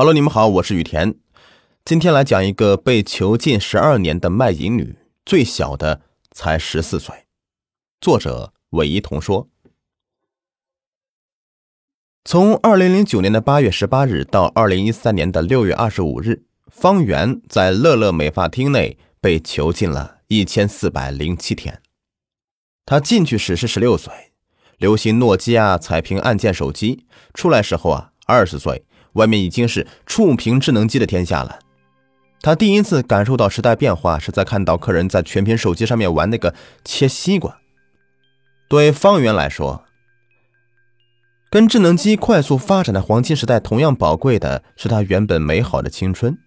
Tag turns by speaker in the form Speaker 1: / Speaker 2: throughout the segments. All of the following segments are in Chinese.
Speaker 1: 好了你们好，我是雨田。今天来讲一个被囚禁十二年的卖淫女，最小的才十四岁。作者韦一彤说：从二零零九年的八月十八日到二零一三年的六月二十五日，方圆在乐乐美发厅内被囚禁了一千四百零七天。他进去时是十六岁，流行诺基亚彩屏按键手机；出来时候啊，二十岁。外面已经是触屏智能机的天下了。他第一次感受到时代变化，是在看到客人在全屏手机上面玩那个切西瓜。对方圆来说，跟智能机快速发展的黄金时代同样宝贵的是他原本美好的青春。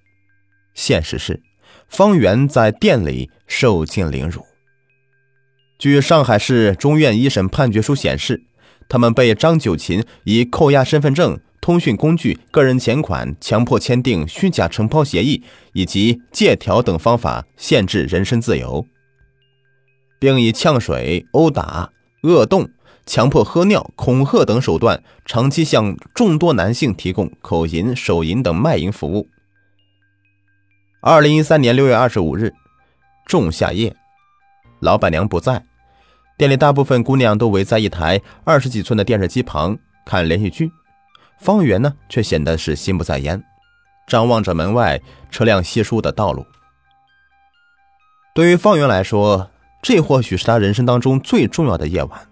Speaker 1: 现实是，方圆在店里受尽凌辱。据上海市中院一审判决书显示，他们被张九琴以扣押身份证。通讯工具、个人钱款、强迫签订虚假承包协议以及借条等方法限制人身自由，并以呛水、殴打、恶动、强迫喝尿、恐吓等手段，长期向众多男性提供口淫、手淫等卖淫服务。二零一三年六月二十五日，仲夏夜，老板娘不在，店里大部分姑娘都围在一台二十几寸的电视机旁看连续剧。方圆呢，却显得是心不在焉，张望着门外车辆稀疏的道路。对于方圆来说，这或许是他人生当中最重要的夜晚。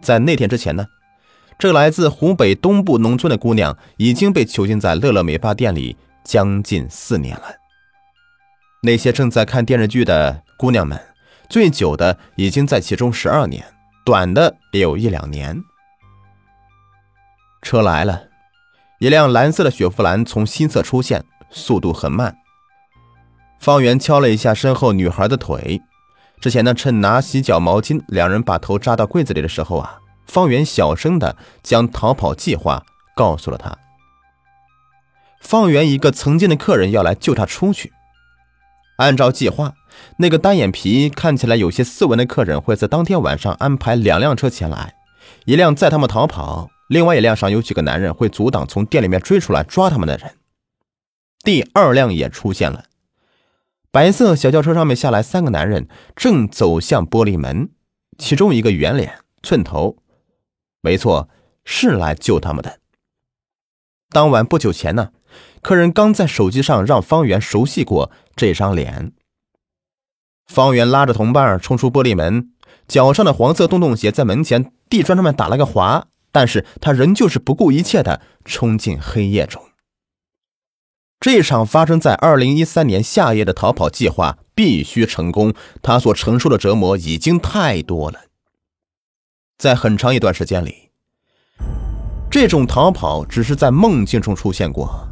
Speaker 1: 在那天之前呢，这来自湖北东部农村的姑娘已经被囚禁在乐乐美发店里将近四年了。那些正在看电视剧的姑娘们，最久的已经在其中十二年，短的也有一两年。车来了，一辆蓝色的雪佛兰从新侧出现，速度很慢。方圆敲了一下身后女孩的腿。之前呢，趁拿洗脚毛巾，两人把头扎到柜子里的时候啊，方圆小声的将逃跑计划告诉了他。方圆一个曾经的客人要来救他出去。按照计划，那个单眼皮、看起来有些斯文的客人会在当天晚上安排两辆车前来，一辆载他们逃跑。另外一辆上有几个男人会阻挡从店里面追出来抓他们的人。第二辆也出现了，白色小轿车上面下来三个男人，正走向玻璃门，其中一个圆脸寸头，没错，是来救他们的。当晚不久前呢，客人刚在手机上让方圆熟悉过这张脸。方圆拉着同伴冲出玻璃门，脚上的黄色洞洞鞋在门前地砖上面打了个滑。但是他仍旧是不顾一切的冲进黑夜中。这场发生在二零一三年夏夜的逃跑计划必须成功，他所承受的折磨已经太多了。在很长一段时间里，这种逃跑只是在梦境中出现过。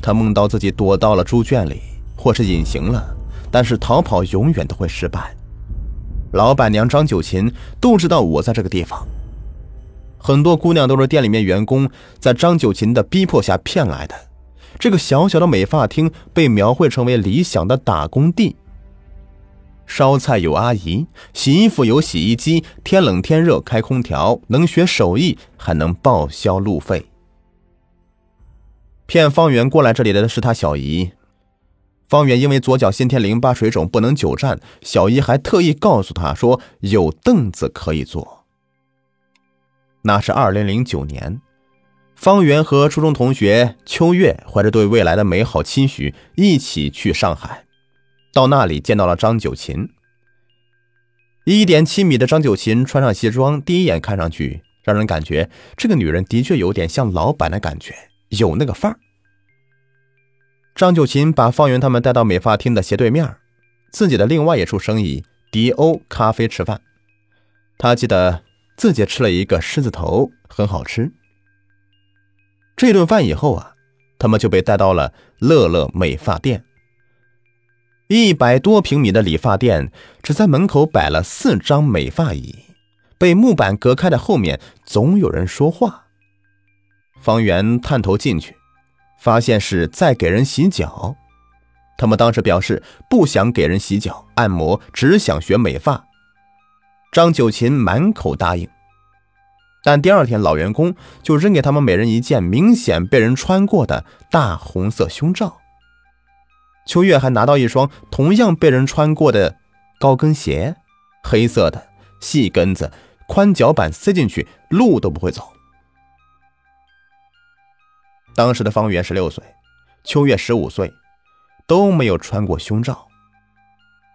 Speaker 1: 他梦到自己躲到了猪圈里，或是隐形了，但是逃跑永远都会失败。老板娘张九琴都知道我在这个地方。很多姑娘都是店里面员工在张九琴的逼迫下骗来的。这个小小的美发厅被描绘成为理想的打工地。烧菜有阿姨，洗衣服有洗衣机，天冷天热开空调，能学手艺还能报销路费。骗方圆过来这里的是他小姨。方圆因为左脚先天淋巴水肿不能久站，小姨还特意告诉他说有凳子可以坐。那是二零零九年，方圆和初中同学秋月怀着对未来的美好期许，一起去上海。到那里见到了张九琴。一点七米的张九琴穿上西装，第一眼看上去让人感觉这个女人的确有点像老板的感觉，有那个范儿。张九琴把方圆他们带到美发厅的斜对面，自己的另外一处生意迪欧咖啡吃饭。他记得。自己吃了一个狮子头，很好吃。这顿饭以后啊，他们就被带到了乐乐美发店。一百多平米的理发店，只在门口摆了四张美发椅，被木板隔开的后面总有人说话。方圆探头进去，发现是在给人洗脚。他们当时表示不想给人洗脚、按摩，只想学美发。张九琴满口答应，但第二天老员工就扔给他们每人一件明显被人穿过的大红色胸罩。秋月还拿到一双同样被人穿过的高跟鞋，黑色的细跟子，宽脚板塞进去路都不会走。当时的方圆十六岁，秋月十五岁，都没有穿过胸罩。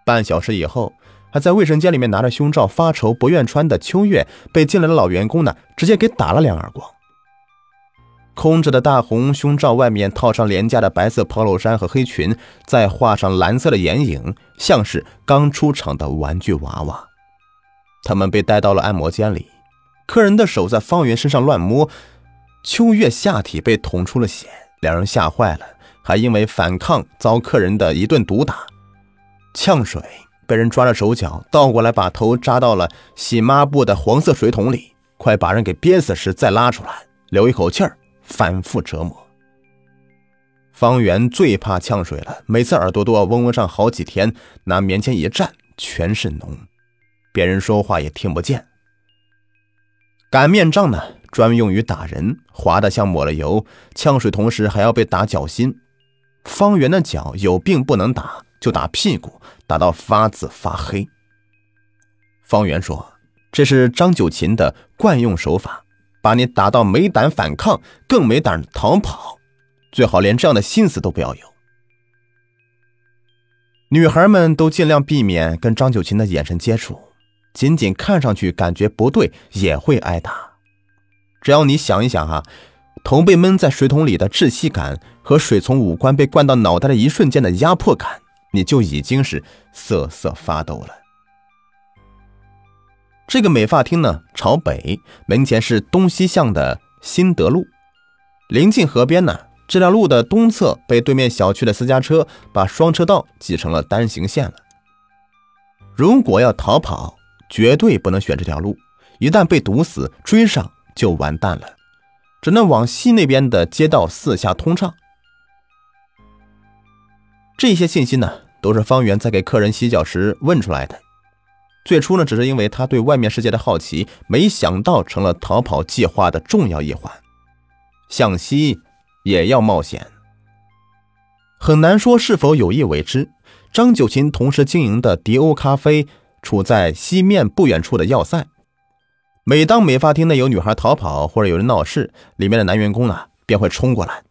Speaker 1: 半小时以后，还在卫生间里面拿着胸罩发愁不愿穿的秋月，被进来的老员工呢直接给打了两耳光。空着的大红胸罩外面套上廉价的白色 polo 衫和黑裙，再画上蓝色的眼影，像是刚出厂的玩具娃娃。他们被带到了按摩间里，客人的手在方圆身上乱摸，秋月下体被捅出了血，两人吓坏了，还因为反抗遭客人的一顿毒打。呛水，被人抓着手脚倒过来，把头扎到了洗抹布的黄色水桶里，快把人给憋死时再拉出来，留一口气儿，反复折磨。方圆最怕呛水了，每次耳朵都要嗡嗡上好几天，拿棉签一蘸，全是脓，别人说话也听不见。擀面杖呢，专用于打人，滑的像抹了油，呛水同时还要被打脚心。方圆的脚有病不能打。就打屁股，打到发紫发黑。方圆说：“这是张九琴的惯用手法，把你打到没胆反抗，更没胆逃跑，最好连这样的心思都不要有。”女孩们都尽量避免跟张九琴的眼神接触，仅仅看上去感觉不对也会挨打。只要你想一想哈，头被闷在水桶里的窒息感和水从五官被灌到脑袋的一瞬间的压迫感。你就已经是瑟瑟发抖了。这个美发厅呢，朝北，门前是东西向的新德路，临近河边呢。这条路的东侧被对面小区的私家车把双车道挤成了单行线了。如果要逃跑，绝对不能选这条路，一旦被堵死，追上就完蛋了，只能往西那边的街道四下通畅。这些信息呢，都是方圆在给客人洗脚时问出来的。最初呢，只是因为他对外面世界的好奇，没想到成了逃跑计划的重要一环。向西也要冒险，很难说是否有意为之。张九琴同时经营的迪欧咖啡处在西面不远处的要塞，每当美发厅内有女孩逃跑或者有人闹事，里面的男员工呢便会冲过来。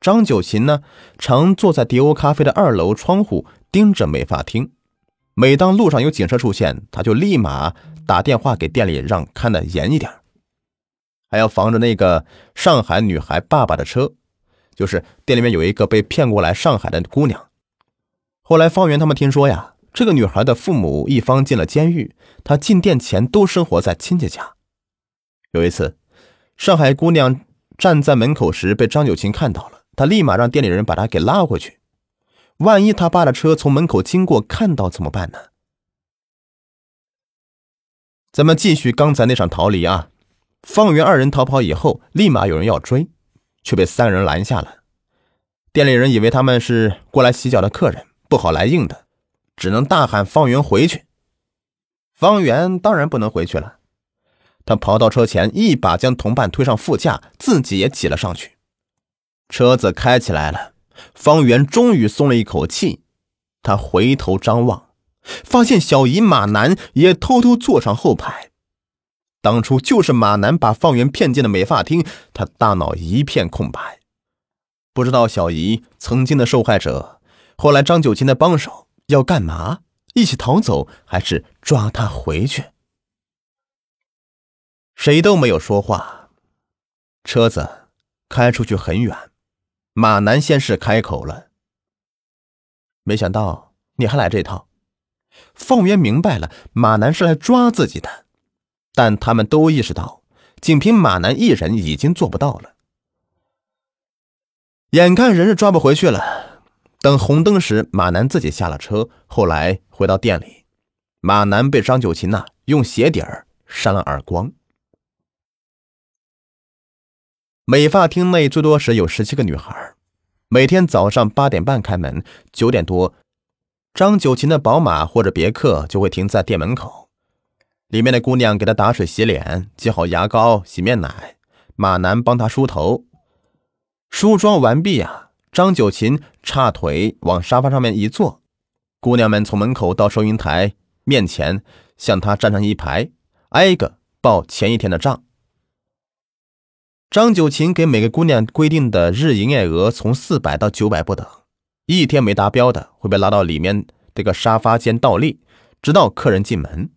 Speaker 1: 张九琴呢，常坐在迪欧咖啡的二楼窗户盯着美发厅。每当路上有警车出现，他就立马打电话给店里，让看得严一点，还要防着那个上海女孩爸爸的车。就是店里面有一个被骗过来上海的姑娘。后来方圆他们听说呀，这个女孩的父母一方进了监狱，她进店前都生活在亲戚家。有一次，上海姑娘站在门口时被张九琴看到了。他立马让店里人把他给拉回去。万一他爸的车从门口经过，看到怎么办呢？咱们继续刚才那场逃离啊！方圆二人逃跑以后，立马有人要追，却被三人拦下了。店里人以为他们是过来洗脚的客人，不好来硬的，只能大喊方圆回去。方圆当然不能回去了，他跑到车前，一把将同伴推上副驾，自己也挤了上去。车子开起来了，方圆终于松了一口气。他回头张望，发现小姨马南也偷偷坐上后排。当初就是马南把方圆骗进了美发厅，他大脑一片空白，不知道小姨曾经的受害者，后来张九琴的帮手要干嘛？一起逃走，还是抓他回去？谁都没有说话。车子开出去很远。马南先是开口了，没想到你还来这套。方圆明白了，马南是来抓自己的，但他们都意识到，仅凭马南一人已经做不到了。眼看人是抓不回去了，等红灯时，马南自己下了车。后来回到店里，马南被张九琴呐用鞋底儿扇了耳光。美发厅内最多时有十七个女孩，每天早上八点半开门，九点多，张九琴的宝马或者别克就会停在店门口。里面的姑娘给他打水洗脸，挤好牙膏、洗面奶，马男帮他梳头。梳妆完毕啊，张九琴叉腿往沙发上面一坐，姑娘们从门口到收银台面前，向他站成一排，挨个报前一天的账。张九琴给每个姑娘规定的日营业额从四百到九百不等，一天没达标的会被拉到里面这个沙发间倒立，直到客人进门。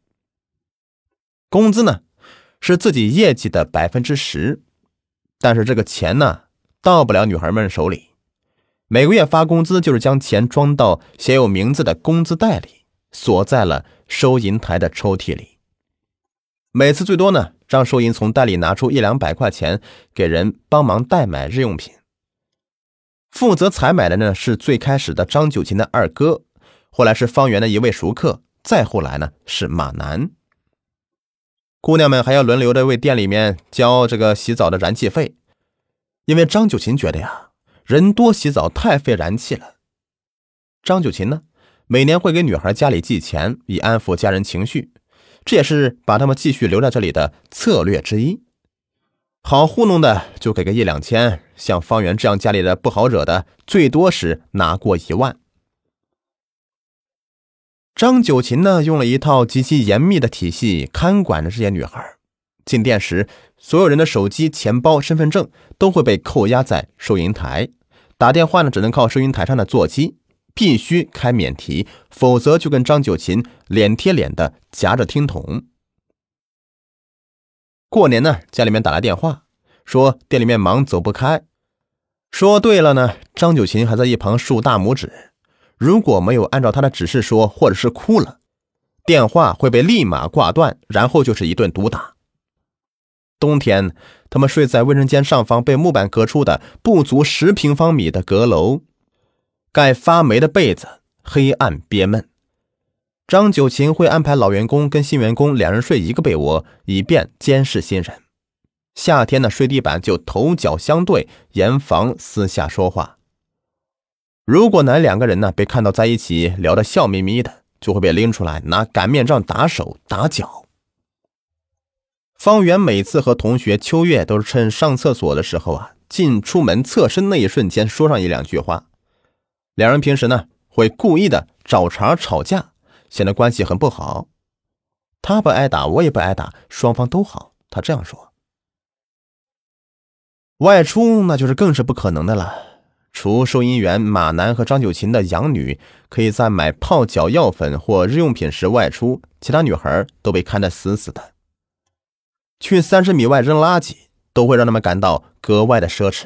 Speaker 1: 工资呢，是自己业绩的百分之十，但是这个钱呢，到不了女孩们手里。每个月发工资就是将钱装到写有名字的工资袋里，锁在了收银台的抽屉里。每次最多呢，让收银从袋里拿出一两百块钱给人帮忙代买日用品。负责采买的呢，是最开始的张九琴的二哥，后来是方圆的一位熟客，再后来呢是马南。姑娘们还要轮流的为店里面交这个洗澡的燃气费，因为张九琴觉得呀，人多洗澡太费燃气了。张九琴呢，每年会给女孩家里寄钱，以安抚家人情绪，这也是把他们继续留在这里的策略之一。好糊弄的就给个一两千，像方圆这样家里的不好惹的，最多是拿过一万。张九琴呢，用了一套极其严密的体系看管着这些女孩。进店时，所有人的手机、钱包、身份证都会被扣押在收银台。打电话呢，只能靠收银台上的座机，必须开免提，否则就跟张九琴脸贴脸的夹着听筒。过年呢，家里面打来电话，说店里面忙走不开。说对了呢，张九琴还在一旁竖大拇指。如果没有按照他的指示说，或者是哭了，电话会被立马挂断，然后就是一顿毒打。冬天，他们睡在卫生间上方被木板隔出的不足十平方米的阁楼，盖发霉的被子，黑暗憋闷。张九琴会安排老员工跟新员工两人睡一个被窝，以便监视新人。夏天呢，睡地板就头脚相对，严防私下说话。如果哪两个人呢被看到在一起聊得笑眯眯的，就会被拎出来拿擀面杖打手打脚。方圆每次和同学秋月都是趁上厕所的时候啊，进出门侧身那一瞬间说上一两句话。两人平时呢会故意的找茬吵架，显得关系很不好。他不挨打，我也不挨打，双方都好。他这样说。外出那就是更是不可能的了。除收银员马楠和张九琴的养女可以在买泡脚药粉或日用品时外出，其他女孩都被看得死死的。去三十米外扔垃圾都会让他们感到格外的奢侈。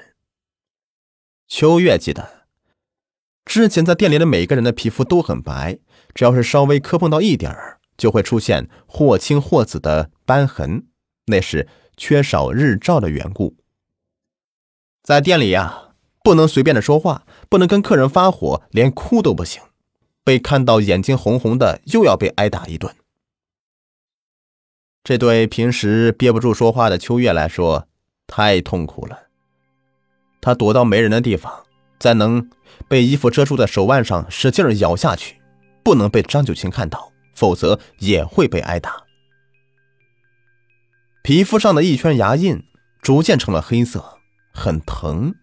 Speaker 1: 秋月记得，之前在店里的每个人的皮肤都很白，只要是稍微磕碰到一点儿，就会出现或青或紫的斑痕，那是缺少日照的缘故。在店里呀。不能随便的说话，不能跟客人发火，连哭都不行。被看到眼睛红红的，又要被挨打一顿。这对平时憋不住说话的秋月来说，太痛苦了。他躲到没人的地方，在能被衣服遮住的手腕上使劲咬下去，不能被张九琴看到，否则也会被挨打。皮肤上的一圈牙印逐渐成了黑色，很疼。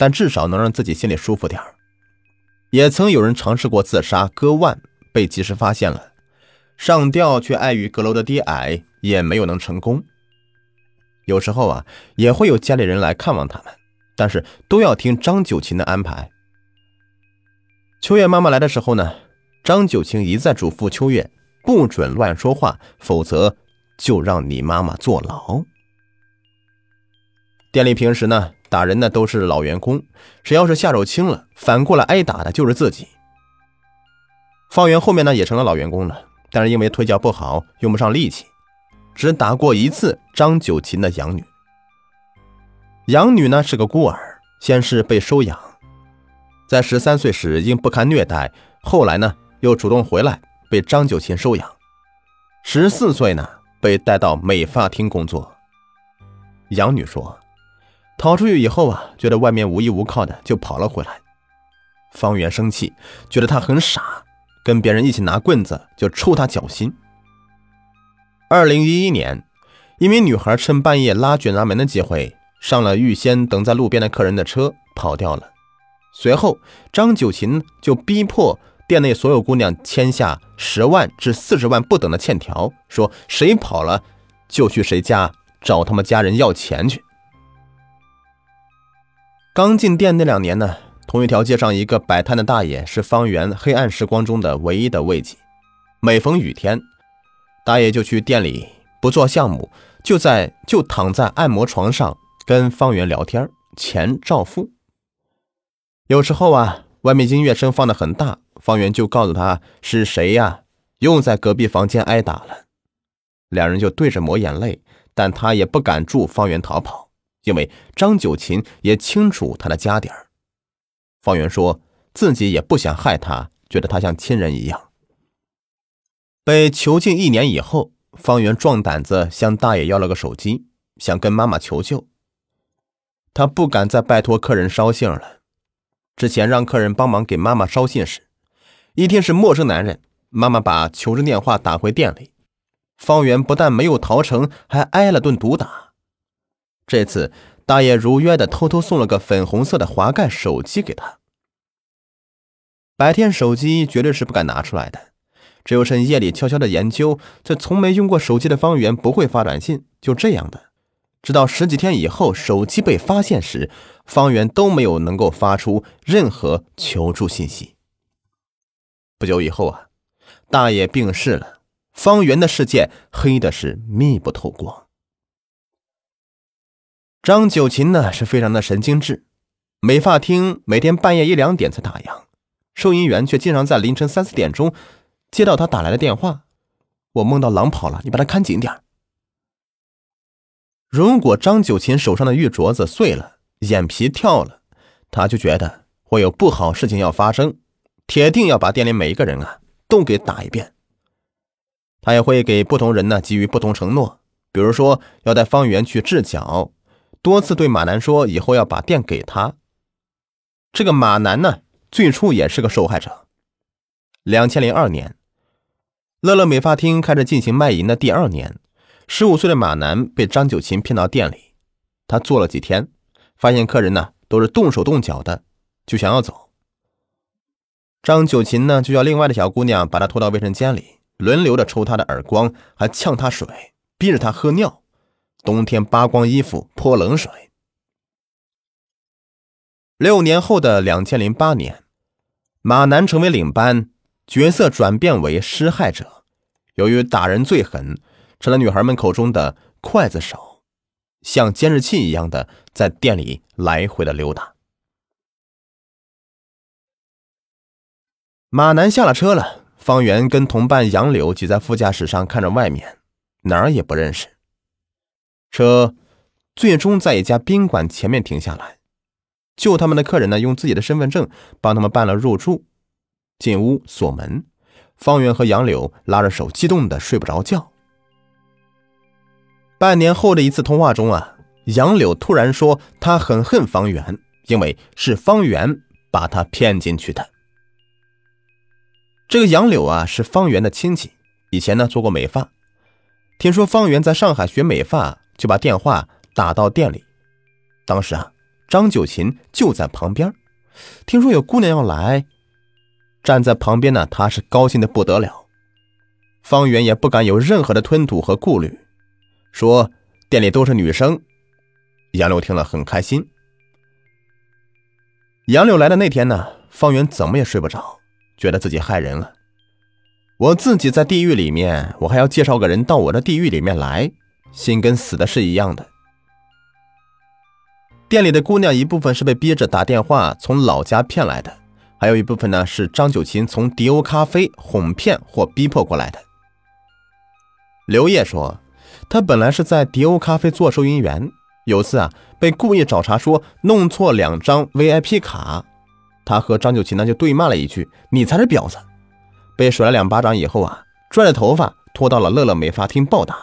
Speaker 1: 但至少能让自己心里舒服点也曾有人尝试过自杀割腕，被及时发现了，上吊却碍于阁楼的低矮，也没有能成功。有时候啊，也会有家里人来看望他们，但是都要听张九琴的安排。秋月妈妈来的时候呢，张九琴一再嘱咐秋月不准乱说话，否则就让你妈妈坐牢。店里平时呢。打人的都是老员工，谁要是下手轻了，反过来挨打的就是自己。方圆后面呢也成了老员工了，但是因为腿脚不好，用不上力气，只打过一次张九琴的养女。养女呢是个孤儿，先是被收养，在十三岁时因不堪虐待，后来呢又主动回来被张九琴收养。十四岁呢被带到美发厅工作。养女说。逃出去以后啊，觉得外面无依无靠的，就跑了回来。方圆生气，觉得他很傻，跟别人一起拿棍子就抽他脚心。二零一一年，一名女孩趁半夜拉卷闸门的机会，上了预先等在路边的客人的车，跑掉了。随后，张九琴就逼迫店内所有姑娘签下十万至四十万不等的欠条，说谁跑了，就去谁家找他们家人要钱去。刚进店那两年呢，同一条街上一个摆摊的大爷是方圆黑暗时光中的唯一的慰藉。每逢雨天，大爷就去店里，不做项目，就在就躺在按摩床上跟方圆聊天，钱照付。有时候啊，外面音乐声放的很大，方圆就告诉他是谁呀，又在隔壁房间挨打了。两人就对着抹眼泪，但他也不敢助方圆逃跑，因为张九琴也清楚他的家底儿。方圆说自己也不想害他，觉得他像亲人一样。被囚禁一年以后，方圆壮胆子向大爷要了个手机，想跟妈妈求救。他不敢再拜托客人捎信了。之前让客人帮忙给妈妈捎信时，一听是陌生男人，妈妈把求助电话打回店里。方圆不但没有逃成，还挨了顿毒打。这次大爷如约的偷偷送了个粉红色的滑盖手机给他。白天手机绝对是不敢拿出来的。只有趁夜里悄悄的研究，这从没用过手机的方圆不会发短信。就这样的，直到十几天以后手机被发现时，方圆都没有能够发出任何求助信息。不久以后啊，大爷病逝了，方圆的世界黑的是密不透光。张九琴呢是非常的神经质，美发厅每天半夜一两点才打烊，收银员却经常在凌晨三四点钟。接到他打来的电话，我梦到狼跑了，你把他看紧点如果张九琴手上的玉镯子碎了，眼皮跳了，他就觉得会有不好事情要发生，铁定要把店里每一个人啊都给打一遍。他也会给不同人呢给予不同承诺，比如说要带方圆去治脚，多次对马南说以后要把店给他。这个马南呢，最初也是个受害者。两千零二年。乐乐美发厅开始进行卖淫的第二年，十五岁的马南被张九琴骗到店里。他做了几天，发现客人呢都是动手动脚的，就想要走。张九琴呢就叫另外的小姑娘把他拖到卫生间里，轮流的抽他的耳光，还呛他水，逼着他喝尿。冬天扒光衣服泼冷水。六年后的两千零八年，马南成为领班。角色转变为施害者，由于打人最狠，成了女孩们口中的“刽子手”，像监视器一样的在店里来回的溜达。马南下了车了，方圆跟同伴杨柳挤在副驾驶上看着外面，哪儿也不认识。车最终在一家宾馆前面停下来，救他们的客人呢，用自己的身份证帮他们办了入住。进屋锁门，方圆和杨柳拉着手，激动的睡不着觉。半年后的一次通话中啊，杨柳突然说他很恨方圆，因为是方圆把他骗进去的。这个杨柳啊是方圆的亲戚，以前呢做过美发，听说方圆在上海学美发，就把电话打到店里。当时啊，张九琴就在旁边，听说有姑娘要来。站在旁边呢，他是高兴的不得了。方圆也不敢有任何的吞吐和顾虑，说店里都是女生。杨柳听了很开心。杨柳来的那天呢，方圆怎么也睡不着，觉得自己害人了。我自己在地狱里面，我还要介绍个人到我的地狱里面来，心跟死的是一样的。店里的姑娘一部分是被逼着打电话从老家骗来的。还有一部分呢是张九琴从迪欧咖啡哄骗或逼迫过来的。刘烨说，他本来是在迪欧咖啡做收银员，有次啊被故意找茬说弄错两张 VIP 卡，他和张九琴呢就对骂了一句：“你才是婊子！”被甩了两巴掌以后啊，拽着头发拖到了乐乐美发厅暴打，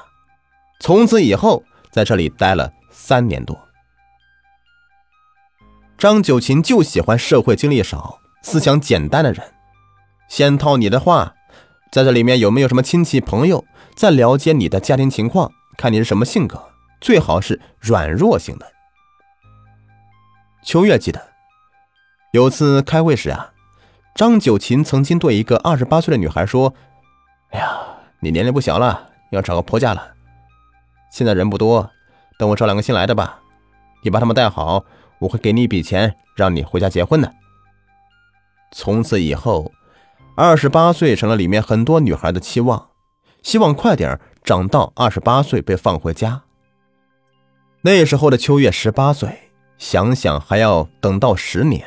Speaker 1: 从此以后在这里待了三年多。张九琴就喜欢社会经历少。思想简单的人，先套你的话，在这里面有没有什么亲戚朋友？再了解你的家庭情况，看你是什么性格，最好是软弱型的。秋月记得，有次开会时啊，张九琴曾经对一个二十八岁的女孩说：“哎呀，你年龄不小了，要找个婆家了。现在人不多，等我招两个新来的吧，你把他们带好，我会给你一笔钱，让你回家结婚的。”从此以后。二十八岁成了里面很多女孩的期望，希望快点长到二十八岁被放回家。那时候的秋月十八岁，想想还要等到十年，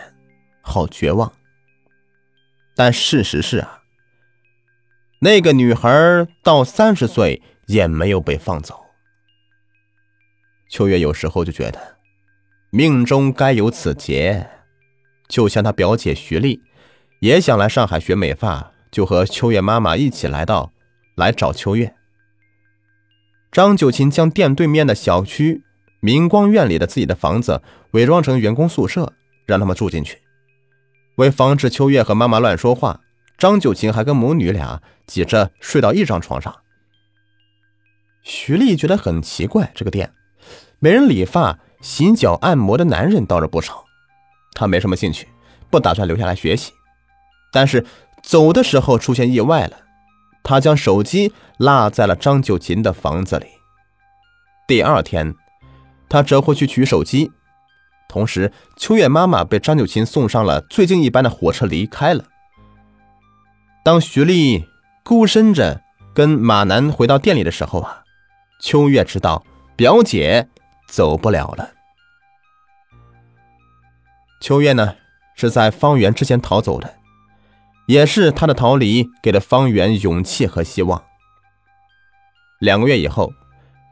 Speaker 1: 好绝望。但事实是啊，那个女孩到三十岁也没有被放走。秋月有时候就觉得，命中该有此劫，就像她表姐徐丽。也想来上海学美发，就和秋月妈妈一起来到，来找秋月。张九琴将店对面的小区明光院里的自己的房子伪装成员工宿舍，让他们住进去。为防止秋月和妈妈乱说话，张九琴还跟母女俩挤着睡到一张床上。徐丽觉得很奇怪，这个店没人理发、洗脚、按摩的男人倒是不少，她没什么兴趣，不打算留下来学习。但是走的时候出现意外了，他将手机落在了张九琴的房子里。第二天，他折回去取手机，同时秋月妈妈被张九琴送上了最近一班的火车离开了。当徐丽孤身着跟马南回到店里的时候啊，秋月知道表姐走不了了。秋月呢是在方圆之前逃走的。也是他的逃离给了方圆勇气和希望。两个月以后，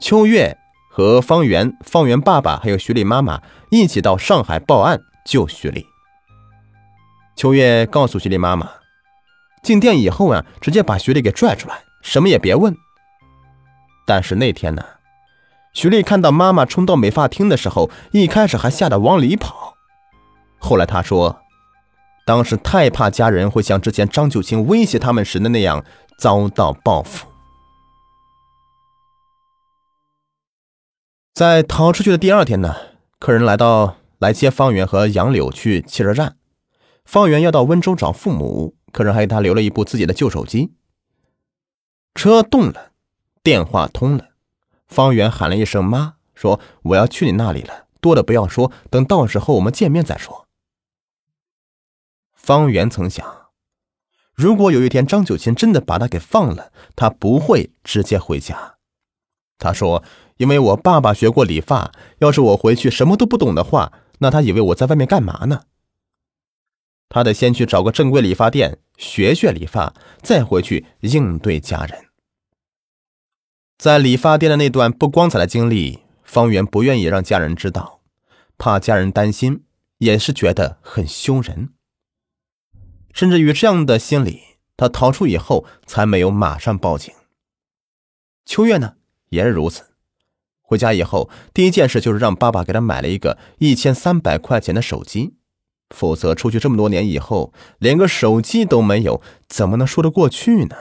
Speaker 1: 秋月和方圆、方圆爸爸还有徐丽妈妈一起到上海报案救徐丽。秋月告诉徐丽妈妈，进店以后啊，直接把徐丽给拽出来，什么也别问。但是那天呢，徐丽看到妈妈冲到美发厅的时候，一开始还吓得往里跑，后来她说。当时太怕家人会像之前张九清威胁他们时的那样遭到报复。在逃出去的第二天呢，客人来到来接方圆和杨柳去汽车站。方圆要到温州找父母，客人还给他留了一部自己的旧手机。车动了，电话通了，方圆喊了一声“妈”，说：“我要去你那里了，多的不要说，等到时候我们见面再说。”方圆曾想，如果有一天张九琴真的把他给放了，他不会直接回家。他说：“因为我爸爸学过理发，要是我回去什么都不懂的话，那他以为我在外面干嘛呢？他得先去找个正规理发店学学理发，再回去应对家人。”在理发店的那段不光彩的经历，方圆不愿意让家人知道，怕家人担心，也是觉得很羞人。甚至于这样的心理，他逃出以后才没有马上报警。秋月呢也是如此，回家以后第一件事就是让爸爸给他买了一个一千三百块钱的手机，否则出去这么多年以后连个手机都没有，怎么能说得过去呢？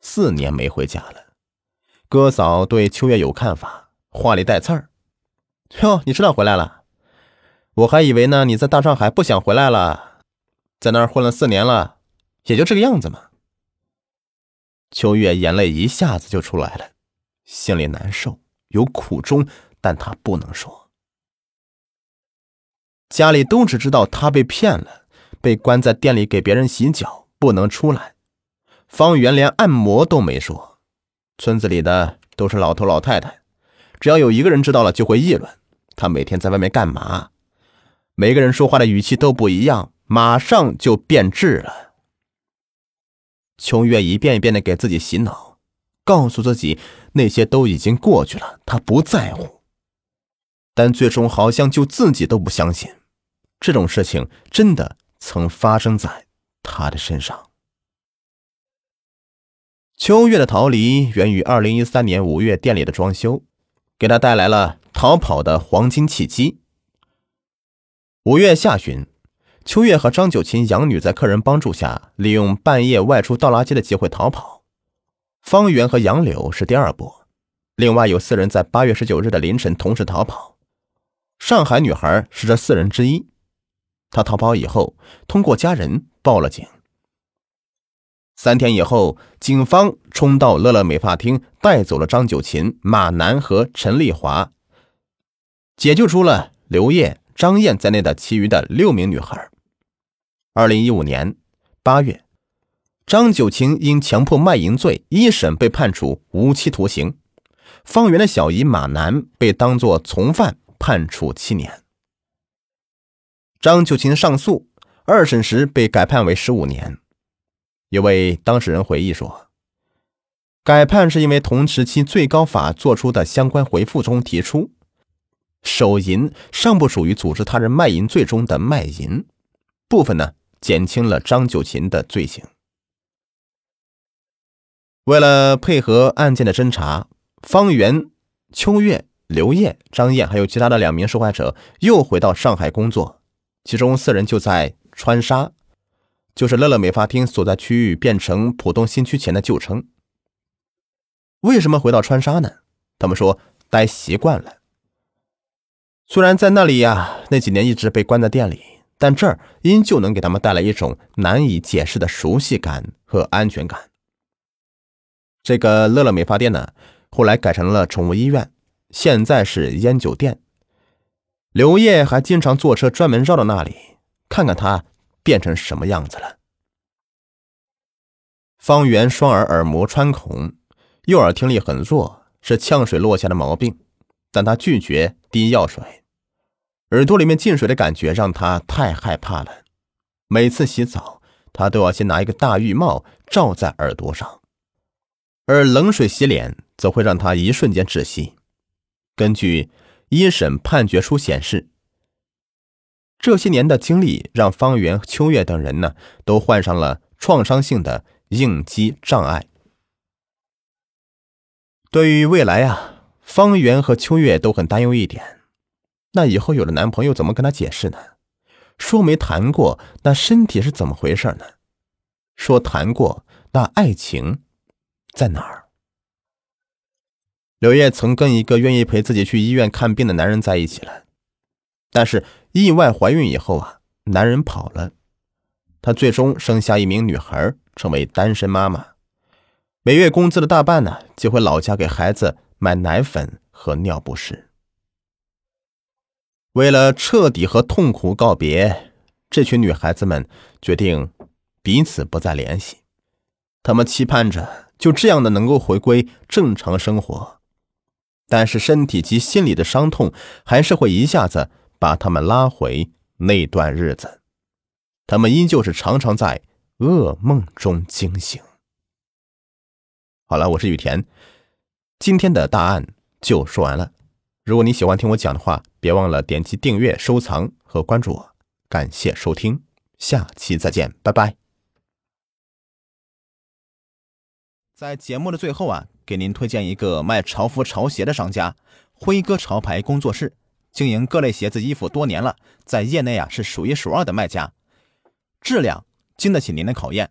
Speaker 1: 四年没回家了，哥嫂对秋月有看法，话里带刺儿：“哟，你知道回来了。”我还以为呢，你在大上海不想回来了，在那儿混了四年了，也就这个样子嘛。秋月眼泪一下子就出来了，心里难受，有苦衷，但她不能说。家里都只知道她被骗了，被关在店里给别人洗脚，不能出来。方圆连按摩都没说，村子里的都是老头老太太，只要有一个人知道了，就会议论他每天在外面干嘛。每个人说话的语气都不一样，马上就变质了。秋月一遍一遍的给自己洗脑，告诉自己那些都已经过去了，他不在乎。但最终好像就自己都不相信，这种事情真的曾发生在他的身上。秋月的逃离源于二零一三年五月店里的装修，给他带来了逃跑的黄金契机。五月下旬，秋月和张九琴养女在客人帮助下，利用半夜外出倒垃圾的机会逃跑，方圆和杨柳是第二波，另外有四人在八月十九日的凌晨同时逃跑。上海女孩是这四人之一。她逃跑以后，通过家人报了警。三天以后，警方冲到乐乐美发厅，带走了张九琴、马楠和陈丽华，解救出了刘烨、张燕在内的其余的六名女孩。二零一五年八月，张九琴因强迫卖淫罪一审被判处无期徒刑，方圆的小姨马楠被当作从犯判处七年。张九琴上诉，二审时被改判为十五年。一位当事人回忆说：“改判是因为同时期最高法作出的相关回复中提出，手淫尚不属于组织他人卖淫罪中的卖淫部分呢，减轻了张九琴的罪行。为了配合案件的侦查，方圆、秋月、刘烨、张燕还有其他的两名受害者又回到上海工作，其中四人就在川沙。”就是乐乐美发厅所在区域变成浦东新区前的旧称。为什么回到川沙呢？他们说待习惯了。虽然在那里呀，那几年一直被关在店里，但这儿依旧能给他们带来一种难以解释的熟悉感和安全感。这个乐乐美发店呢，后来改成了宠物医院，现在是烟酒店。刘烨还经常坐车专门绕到那里看看他。变成什么样子了？方圆双耳耳膜穿孔，右耳听力很弱，是呛水落下的毛病，但他拒绝滴药水。耳朵里面进水的感觉让他太害怕了，每次洗澡他都要先拿一个大浴帽罩在耳朵上，而冷水洗脸则会让他一瞬间窒息。根据一审判决书显示。这些年的经历让方圆、秋月等人呢，都患上了创伤性的应激障碍。对于未来啊，方圆和秋月都很担忧一点：那以后有了男朋友怎么跟他解释呢？说没谈过，那身体是怎么回事呢？说谈过，那爱情在哪儿？柳叶曾跟一个愿意陪自己去医院看病的男人在一起了。但是意外怀孕以后啊，男人跑了，她最终生下一名女孩，成为单身妈妈。每月工资的大半呢，寄回老家给孩子买奶粉和尿不湿。为了彻底和痛苦告别，这群女孩子们决定彼此不再联系。她们期盼着就这样的能够回归正常生活，但是身体及心理的伤痛还是会一下子。把他们拉回那段日子，他们依旧是常常在噩梦中惊醒。好了，我是雨田，今天的大案就说完了。如果你喜欢听我讲的话，别忘了点击订阅、收藏和关注我。感谢收听，下期再见，拜拜。在节目的最后啊，给您推荐一个卖潮服潮鞋的商家——辉哥潮牌工作室。经营各类鞋子衣服多年了，在业内啊是数一数二的卖家，质量经得起您的考验。